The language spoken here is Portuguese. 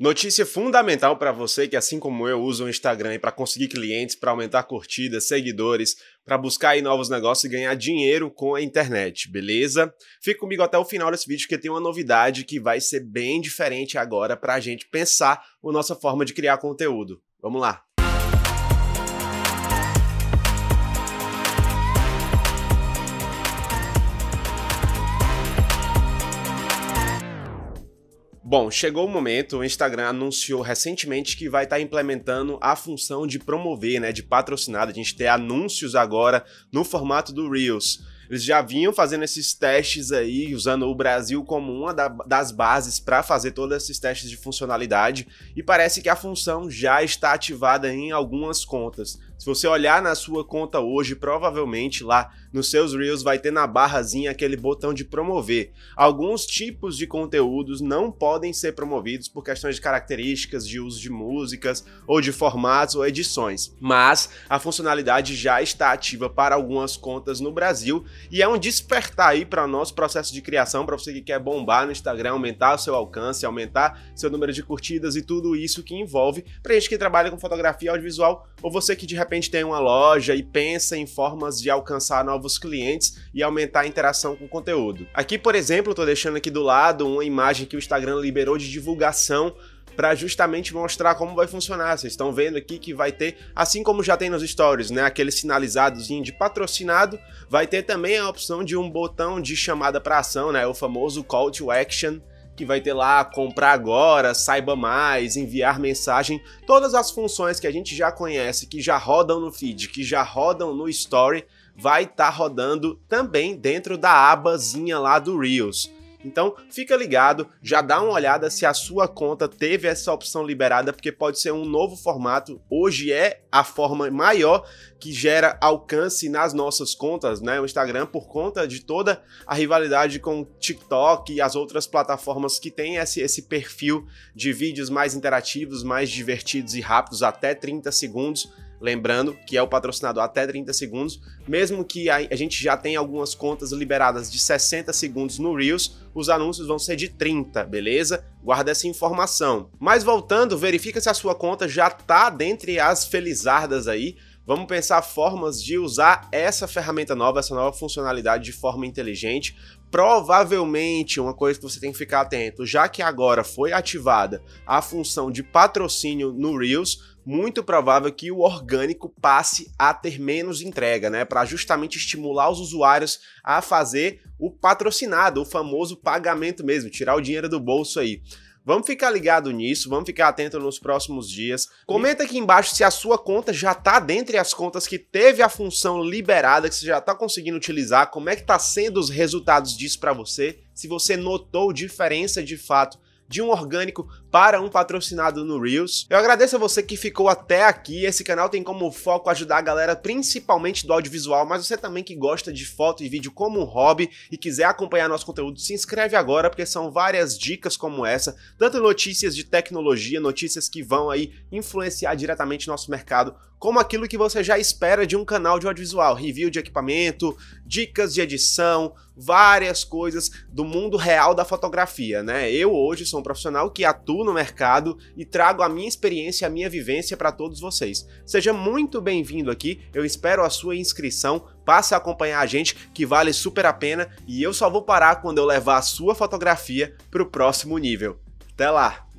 Notícia fundamental para você que, assim como eu, usa o Instagram para conseguir clientes, para aumentar curtidas, seguidores, para buscar aí novos negócios e ganhar dinheiro com a internet, beleza? Fica comigo até o final desse vídeo que tem uma novidade que vai ser bem diferente agora para a gente pensar a nossa forma de criar conteúdo. Vamos lá! Bom, chegou o momento, o Instagram anunciou recentemente que vai estar tá implementando a função de promover, né, de patrocinado, a gente ter anúncios agora no formato do Reels. Eles já vinham fazendo esses testes aí, usando o Brasil como uma da, das bases para fazer todos esses testes de funcionalidade, e parece que a função já está ativada em algumas contas. Se você olhar na sua conta hoje, provavelmente lá nos seus Reels vai ter na barrazinha aquele botão de promover. Alguns tipos de conteúdos não podem ser promovidos por questões de características de uso de músicas ou de formatos ou edições, mas a funcionalidade já está ativa para algumas contas no Brasil e é um despertar aí para o nosso processo de criação, para você que quer bombar no Instagram, aumentar o seu alcance, aumentar seu número de curtidas e tudo isso que envolve, para gente que trabalha com fotografia audiovisual ou você que de repente tem uma loja e pensa em formas de alcançar novos clientes e aumentar a interação com o conteúdo. Aqui, por exemplo, estou deixando aqui do lado uma imagem que o Instagram liberou de divulgação para justamente mostrar como vai funcionar. Vocês estão vendo aqui que vai ter, assim como já tem nos stories, né, aquele sinalizadozinho de patrocinado, vai ter também a opção de um botão de chamada para ação, né, o famoso call to action que vai ter lá comprar agora, saiba mais, enviar mensagem, todas as funções que a gente já conhece, que já rodam no feed, que já rodam no story, vai estar tá rodando também dentro da abazinha lá do Reels. Então, fica ligado, já dá uma olhada se a sua conta teve essa opção liberada, porque pode ser um novo formato. Hoje é a forma maior que gera alcance nas nossas contas, né? O Instagram, por conta de toda a rivalidade com o TikTok e as outras plataformas que têm esse, esse perfil de vídeos mais interativos, mais divertidos e rápidos, até 30 segundos Lembrando que é o patrocinador até 30 segundos, mesmo que a, gente já tenha algumas contas liberadas de 60 segundos no Reels, os anúncios vão ser de 30, beleza? Guarda essa informação. Mas voltando, verifica se a sua conta já está dentre as felizardas aí. Vamos pensar formas de usar essa ferramenta nova, essa nova funcionalidade de forma inteligente. Provavelmente, uma coisa que você tem que ficar atento, já que agora foi ativada a função de patrocínio no Reels, muito provável que o orgânico passe a ter menos entrega, né? Para justamente estimular os usuários a fazer o patrocinado, o famoso pagamento mesmo, tirar o dinheiro do bolso aí. Vamos ficar ligado nisso, vamos ficar atento nos próximos dias. Comenta aqui embaixo se a sua conta já está dentre as contas que teve a função liberada, que você já está conseguindo utilizar, como é que está sendo os resultados disso para você, se você notou diferença de fato de um orgânico para um patrocinado no Reels. Eu agradeço a você que ficou até aqui. Esse canal tem como foco ajudar a galera principalmente do audiovisual, mas você também que gosta de foto e vídeo como um hobby e quiser acompanhar nosso conteúdo, se inscreve agora porque são várias dicas como essa, tanto notícias de tecnologia, notícias que vão aí influenciar diretamente nosso mercado, como aquilo que você já espera de um canal de audiovisual, review de equipamento, dicas de edição, várias coisas do mundo real da fotografia, né? Eu hoje sou um profissional que atuo no mercado e trago a minha experiência, a minha vivência para todos vocês. Seja muito bem-vindo aqui, eu espero a sua inscrição, passe a acompanhar a gente que vale super a pena e eu só vou parar quando eu levar a sua fotografia para o próximo nível. Até lá!